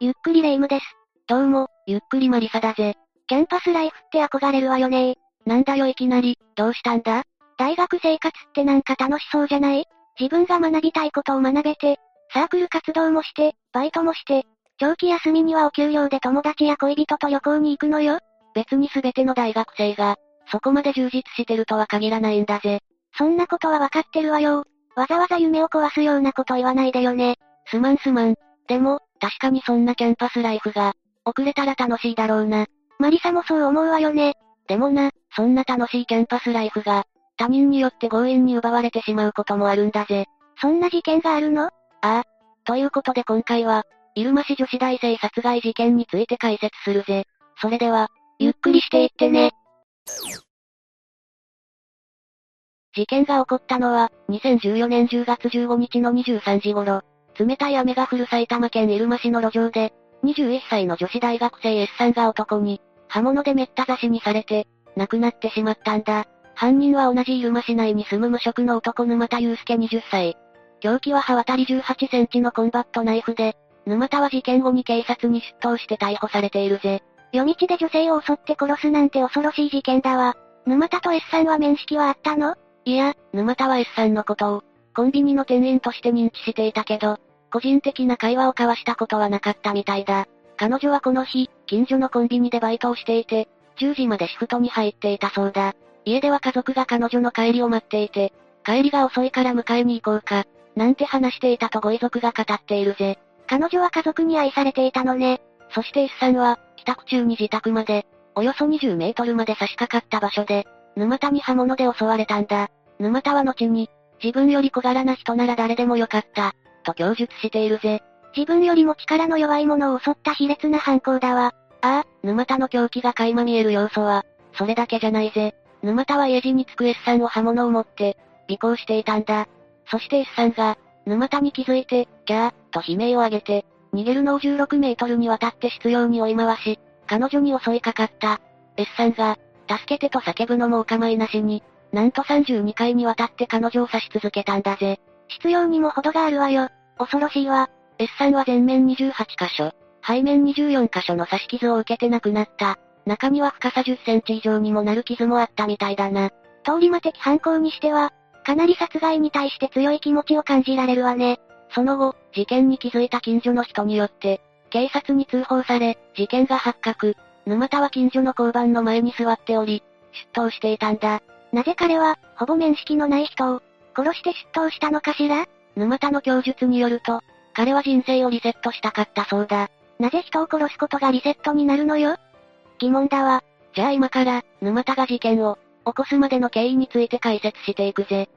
ゆっくりレ夢ムです。どうも、ゆっくりマリサだぜ。キャンパスライフって憧れるわよねなんだよいきなり、どうしたんだ？大学生活ってなんか楽しそうじゃない？自分が学びたいことを学べて、サークル活動もして、バイトもして、長期休みにはお給料で友達や恋人と旅行に行くのよ。別に全ての大学生が、そこまで充実してるとは限らないんだぜ。そんなことはわかってるわよ。わざわざ夢を壊すようなこと言わないでよね。すまんすまん。でも、確かにそんなキャンパスライフが、遅れたら楽しいだろうな。マリサもそう思うわよね。でもな、そんな楽しいキャンパスライフが、他人によって強引に奪われてしまうこともあるんだぜ。そんな事件があるの？ああ。ということで今回は、入間市女子大生殺害事件について解説するぜ。それでは、ゆっくりしていってね。事件が起こったのは、2014年10月15日の23時頃、冷たい雨が降る埼玉県入間市の路上で、21歳の女子大学生 S さんが男に、刃物でめった刺しにされて、亡くなってしまったんだ。犯人は同じ入間市内に住む無職の男沼田祐介20歳。凶器は刃渡り18センチのコンバットナイフで、沼田は事件後に警察に出頭して逮捕されているぜ。夜道で女性を襲って殺すなんて恐ろしい事件だわ。沼田と S さんは面識はあったの？いや、沼田は S さんのことを、コンビニの店員として認知していたけど、個人的な会話を交わしたことはなかったみたいだ。彼女はこの日、近所のコンビニでバイトをしていて、10時までシフトに入っていたそうだ。家では家族が彼女の帰りを待っていて、帰りが遅いから迎えに行こうか、なんて話していたとご遺族が語っているぜ。彼女は家族に愛されていたのね。そして S さんは、帰宅中に自宅まで、およそ20メートルまで差し掛かった場所で、沼田に刃物で襲われたんだ。沼田は後に、自分より小柄な人なら誰でもよかった、と供述しているぜ。自分よりも力の弱い者を襲った卑劣な犯行だわ。ああ、沼田の狂気が垣間見える要素は、それだけじゃないぜ。沼田は家路に着く S さんを刃物を持って、尾行していたんだ。そして S さんが、沼田に気づいて、キャー、と悲鳴を上げて、逃げるのを16メートルにわたって執拗に追い回し、彼女に襲いかかった。S さんが、助けてと叫ぶのもお構いなしに、なんと32回にわたって彼女を刺し続けたんだぜ。必要にも程があるわよ。恐ろしいわ。S さんは前面28箇所、背面24箇所の刺し傷を受けて亡くなった。中には深さ10センチ以上にもなる傷もあったみたいだな。通り魔的犯行にしては、かなり殺害に対して強い気持ちを感じられるわね。その後、事件に気づいた近所の人によって、警察に通報され、事件が発覚。沼田は近所の交番の前に座っており、出頭していたんだ。なぜ彼は、ほぼ面識のない人を、殺して出頭したのかしら？沼田の供述によると、彼は人生をリセットしたかったそうだ。なぜ人を殺すことがリセットになるのよ？疑問だわ。じゃあ今から、沼田が事件を、起こすまでの経緯について解説していくぜ。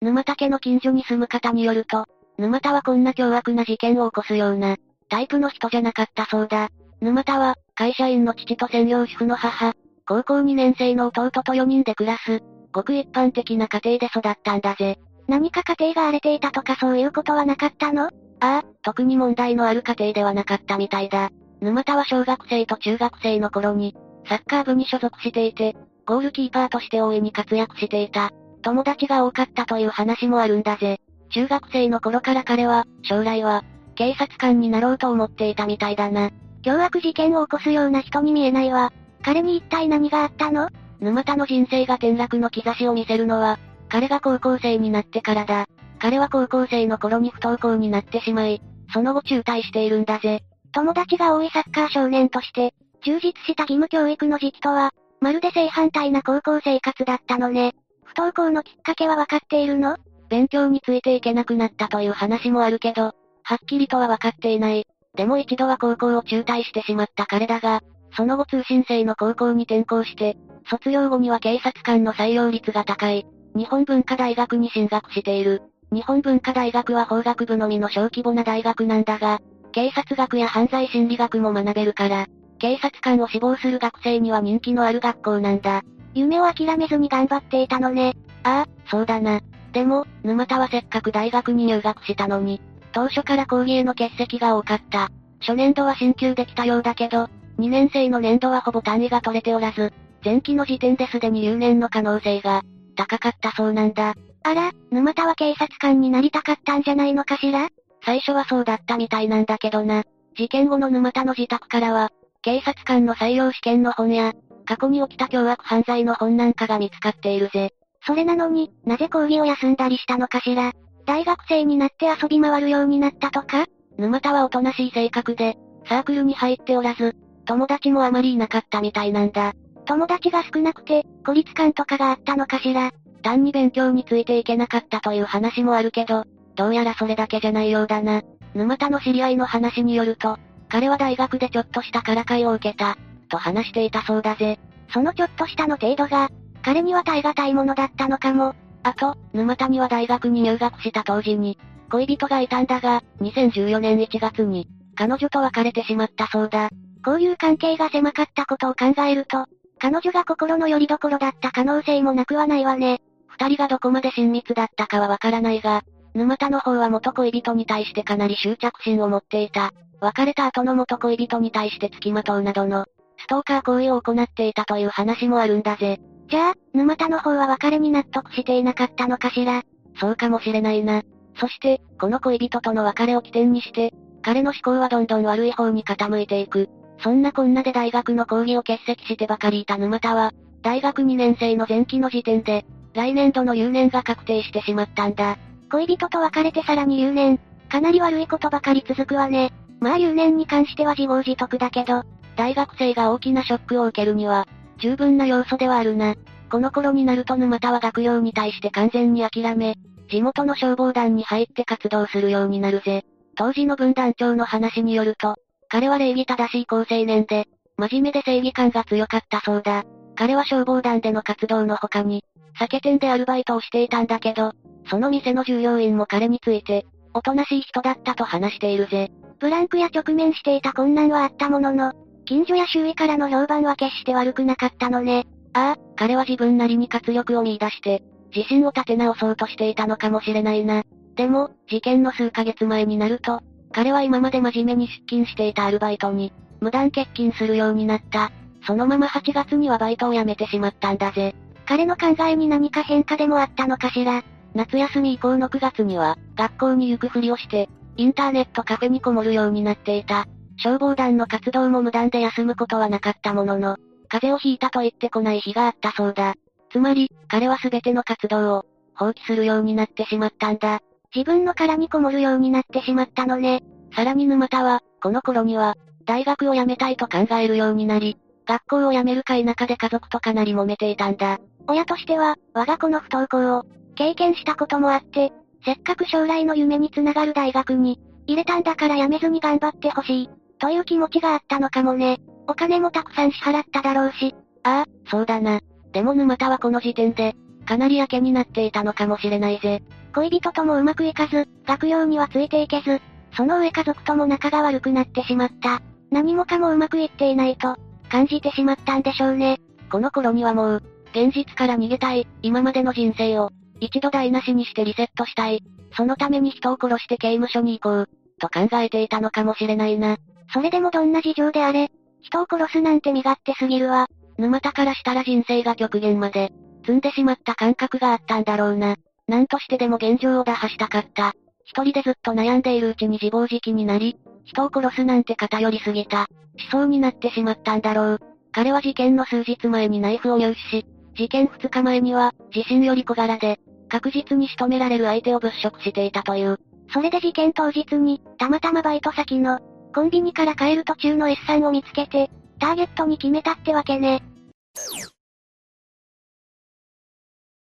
沼田家の近所に住む方によると、沼田はこんな凶悪な事件を起こすような、タイプの人じゃなかったそうだ。沼田は、会社員の父と専業主婦の母、高校2年生の弟と4人で暮らす、ごく一般的な家庭で育ったんだぜ。何か家庭が荒れていたとかそういうことはなかったの？ああ、特に問題のある家庭ではなかったみたいだ。沼田は小学生と中学生の頃に、サッカー部に所属していて、ゴールキーパーとして大いに活躍していた。友達が多かったという話もあるんだぜ。中学生の頃から彼は、将来は、警察官になろうと思っていたみたいだな。凶悪事件を起こすような人に見えないわ。彼に一体何があったの？沼田の人生が転落の兆しを見せるのは、彼が高校生になってからだ。彼は高校生の頃に不登校になってしまい、その後中退しているんだぜ。友達が多いサッカー少年として、充実した義務教育の時期とは、まるで正反対な高校生活だったのね。不登校のきっかけはわかっているの？勉強についていけなくなったという話もあるけど、はっきりとはわかっていない。でも一度は高校を中退してしまった彼だが、その後通信制の高校に転校して、卒業後には警察官の採用率が高い、日本文化大学に進学している。日本文化大学は法学部のみの小規模な大学なんだが、警察学や犯罪心理学も学べるから、警察官を志望する学生には人気のある学校なんだ。夢を諦めずに頑張っていたのね。ああ、そうだな。でも、沼田はせっかく大学に入学したのに、当初から講義への欠席が多かった。初年度は進級できたようだけど、2年生の年度はほぼ単位が取れておらず、前期の時点ですでに留年の可能性が、高かったそうなんだ。あら、沼田は警察官になりたかったんじゃないのかしら？最初はそうだったみたいなんだけどな。事件後の沼田の自宅からは、警察官の採用試験の本や、過去に起きた凶悪犯罪の本なんかが見つかっているぜ。それなのに、なぜ講義を休んだりしたのかしら？大学生になって遊び回るようになったとか？沼田はおとなしい性格で、サークルに入っておらず、友達もあまりいなかったみたいなんだ。友達が少なくて、孤立感とかがあったのかしら単に勉強についていけなかったという話もあるけど、どうやらそれだけじゃないようだな。沼田の知り合いの話によると、彼は大学でちょっとしたからかいを受けた、と話していたそうだぜ。そのちょっとしたの程度が、彼には耐え難いものだったのかも。あと、沼田には大学に入学した当時に、恋人がいたんだが、2014年1月に、彼女と別れてしまったそうだ。交友関係が狭かったことを考えると、彼女が心の拠り所だった可能性もなくはないわね。二人がどこまで親密だったかはわからないが、沼田の方は元恋人に対してかなり執着心を持っていた。別れた後の元恋人に対して付きまとうなどの、ストーカー行為を行っていたという話もあるんだぜ。じゃあ、沼田の方は別れに納得していなかったのかしら？そうかもしれないな。そして、この恋人との別れを起点にして、彼の思考はどんどん悪い方に傾いていく。そんなこんなで大学の講義を欠席してばかりいた沼田は、大学2年生の前期の時点で、来年度の留年が確定してしまったんだ。恋人と別れてさらに留年。かなり悪いことばかり続くわね。まあ留年に関しては自業自得だけど、大学生が大きなショックを受けるには、十分な要素ではあるな。この頃になると沼田は学業に対して完全に諦め、地元の消防団に入って活動するようになるぜ。当時の分団長の話によると、彼は礼儀正しい高青年で、真面目で正義感が強かったそうだ。彼は消防団での活動の他に、酒店でアルバイトをしていたんだけど、その店の従業員も彼について、おとなしい人だったと話しているぜ。ブランクや直面していた困難はあったものの、近所や周囲からの評判は決して悪くなかったのね。ああ、彼は自分なりに活力を見出して、自信を立て直そうとしていたのかもしれないな。でも、事件の数ヶ月前になると、彼は今まで真面目に出勤していたアルバイトに、無断欠勤するようになった。そのまま8月にはバイトを辞めてしまったんだぜ。彼の考えに何か変化でもあったのかしら。夏休み以降の9月には、学校に行くふりをして、インターネットカフェにこもるようになっていた。消防団の活動も無断で休むことはなかったものの、風邪をひいたと言ってこない日があったそうだ。つまり、彼は全ての活動を、放棄するようになってしまったんだ。自分の殻にこもるようになってしまったのね。さらに沼田は、この頃には、大学を辞めたいと考えるようになり、学校を辞めるか否かで家族とかなり揉めていたんだ。親としては、我が子の不登校を、経験したこともあって、せっかく将来の夢につながる大学に、入れたんだから辞めずに頑張ってほしい、という気持ちがあったのかもね。お金もたくさん支払っただろうし。ああ、そうだな。でも沼田はこの時点で、かなりやけになっていたのかもしれないぜ。恋人ともうまくいかず、学業にはついていけず、その上家族とも仲が悪くなってしまった。何もかもうまくいっていないと、感じてしまったんでしょうね。この頃にはもう、現実から逃げたい、今までの人生を、一度台無しにしてリセットしたい。そのために人を殺して刑務所に行こう、と考えていたのかもしれないな。それでもどんな事情であれ、人を殺すなんて身勝手すぎるわ。沼田からしたら人生が極限まで、積んでしまった感覚があったんだろうな。何としてでも現状を打破したかった。一人でずっと悩んでいるうちに自暴自棄になり、人を殺すなんて偏りすぎた。思想になってしまったんだろう。彼は事件の数日前にナイフを入手し、事件2日前には、自身より小柄で、確実に仕留められる相手を物色していたという。それで事件当日に、たまたまバイト先の、コンビニから帰る途中の S さんを見つけて、ターゲットに決めたってわけね。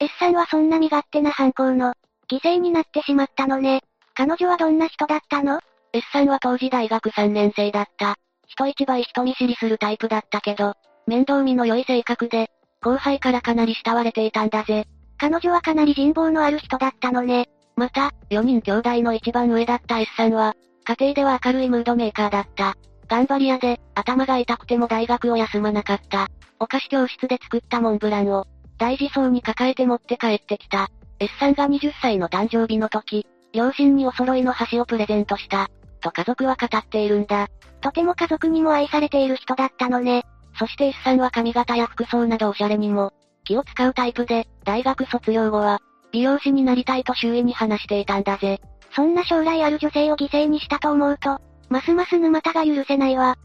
S さんはそんな身勝手な犯行の、犠牲になってしまったのね。彼女はどんな人だったの ?S さんは当時大学3年生だった。人一倍人見知りするタイプだったけど、面倒見の良い性格で、後輩からかなり慕われていたんだぜ。彼女はかなり人望のある人だったのね。また、4人兄弟の一番上だった S さんは、家庭では明るいムードメーカーだった。頑張り屋で、頭が痛くても大学を休まなかった。お菓子教室で作ったモンブランを、大事そうに抱えて持って帰ってきた。S さんが20歳の誕生日の時、両親にお揃いの箸をプレゼントした。と家族は語っているんだ。とても家族にも愛されている人だったのね。そして S さんは髪型や服装などおしゃれにも、気を使うタイプで、大学卒業後は、美容師になりたいと周囲に話していたんだぜ。そんな将来ある女性を犠牲にしたと思うと、ますます沼田が許せないわ。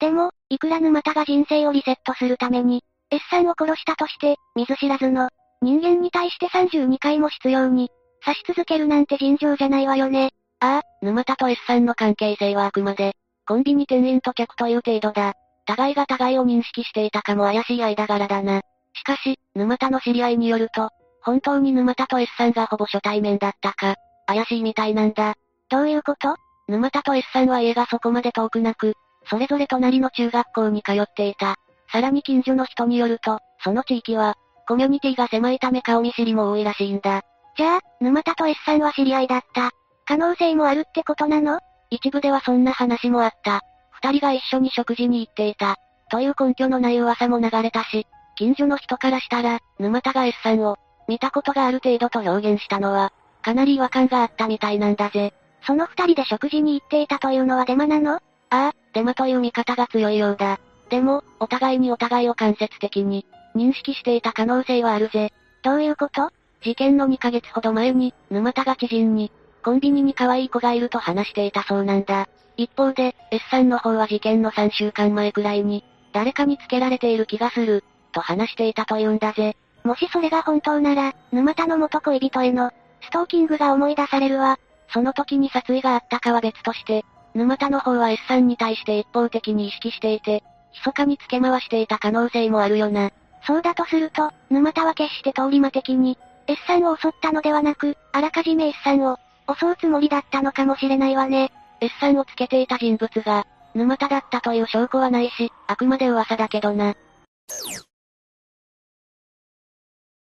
でも、いくら沼田が人生をリセットするために、S さんを殺したとして、見ず知らずの、人間に対して32回も執拗に、刺し続けるなんて尋常じゃないわよね。ああ、沼田と S さんの関係性はあくまで、コンビニ店員と客という程度だ。互いが互いを認識していたかも怪しい間柄だな。しかし、沼田の知り合いによると、本当に沼田と S さんがほぼ初対面だったか、怪しいみたいなんだ。どういうこと？沼田と S さんは家がそこまで遠くなく、それぞれ隣の中学校に通っていた。さらに近所の人によると、その地域は、コミュニティが狭いため顔見知りも多いらしいんだ。じゃあ、沼田と S さんは知り合いだった。可能性もあるってことなの？一部ではそんな話もあった。二人が一緒に食事に行っていた。という根拠のない噂も流れたし、近所の人からしたら、沼田が S さんを、見たことがある程度と表現したのは、かなり違和感があったみたいなんだぜ。その二人で食事に行っていたというのはデマなの？ああ、デマという見方が強いようだ。でも、お互いにお互いを間接的に、認識していた可能性はあるぜ。どういうこと？事件の2ヶ月ほど前に、沼田が知人に、コンビニに可愛い子がいると話していたそうなんだ。一方で、S さんの方は事件の3週間前くらいに、誰かにつけられている気がする、と話していたというんだぜ。もしそれが本当なら、沼田の元恋人への、ストーキングが思い出されるわ。その時に殺意があったかは別として、沼田の方は S さんに対して一方的に意識していて、密かに付け回していた可能性もあるよな。そうだとすると、沼田は決して通り魔的に、S さんを襲ったのではなく、あらかじめ S さんを、襲うつもりだったのかもしれないわね。S さんをつけていた人物が、沼田だったという証拠はないし、あくまで噂だけどな。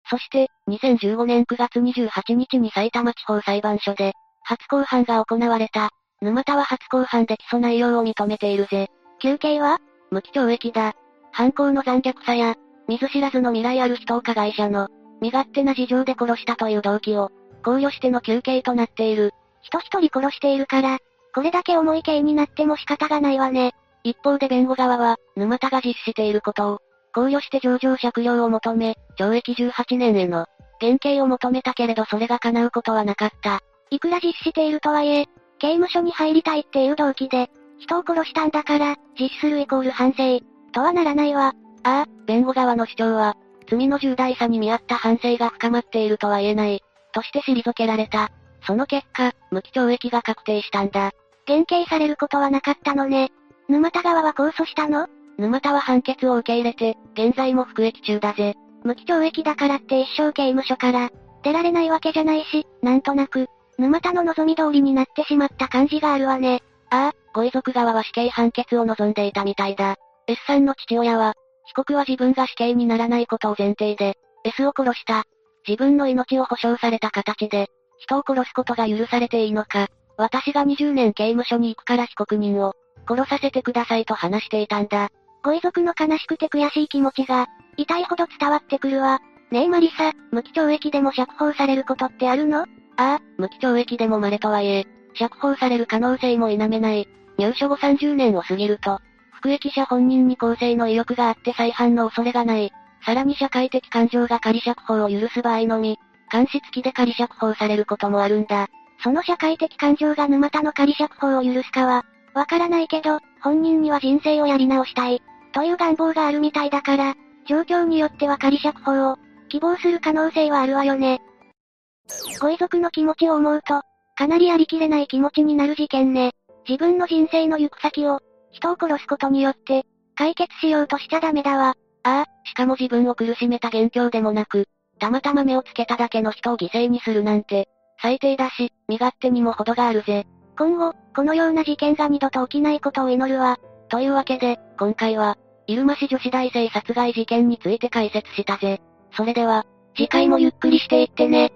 そして、2015年9月28日に埼玉地方裁判所で、初公判が行われた。沼田は初公判で起訴内容を認めているぜ。休刑は？無期懲役だ。犯行の残虐さや、見ず知らずの未来ある人を加害者の、身勝手な事情で殺したという動機を、考慮しての休刑となっている。人一人殺しているから、これだけ重い刑になっても仕方がないわね。一方で弁護側は、沼田が実施していることを、考慮して上場借用を求め、懲役18年への、減刑を求めたけれどそれが叶うことはなかった。いくら実施しているとはいえ、刑務所に入りたいっていう動機で、人を殺したんだから、実施するイコール反省、とはならないわ。ああ、弁護側の主張は、罪の重大さに見合った反省が深まっているとは言えない、として退けられた。その結果、無期懲役が確定したんだ。減刑されることはなかったのね。沼田側は控訴したの？沼田は判決を受け入れて、現在も服役中だぜ。無期懲役だからって一生刑務所から、出られないわけじゃないし、なんとなく、沼田の望み通りになってしまった感じがあるわね。ああ、ご遺族側は死刑判決を望んでいたみたいだ。S さんの父親は、被告は自分が死刑にならないことを前提で、S を殺した。自分の命を保証された形で、人を殺すことが許されていいのか。私が20年刑務所に行くから被告人を、殺させてくださいと話していたんだ。ご遺族の悲しくて悔しい気持ちが、痛いほど伝わってくるわ。ねえマリサ、無期懲役でも釈放されることってあるの？ああ、無期懲役でも稀とはいえ、釈放される可能性も否めない。入所後30年を過ぎると、服役者本人に更生の意欲があって再犯の恐れがない。さらに社会的感情が仮釈放を許す場合のみ、監視付きで仮釈放されることもあるんだ。その社会的感情が沼田の仮釈放を許すかは、わからないけど、本人には人生をやり直したい、という願望があるみたいだから、状況によっては仮釈放を、希望する可能性はあるわよね。ご遺族の気持ちを思うと、かなりありきれない気持ちになる事件ね。自分の人生の行く先を、人を殺すことによって、解決しようとしちゃダメだわ。ああ、しかも自分を苦しめた元凶でもなく、たまたま目をつけただけの人を犠牲にするなんて、最低だし、身勝手にも程があるぜ。今後、このような事件が二度と起きないことを祈るわ。というわけで、今回は、入間市女子大生殺害事件について解説したぜ。それでは、次回もゆっくりしていってね。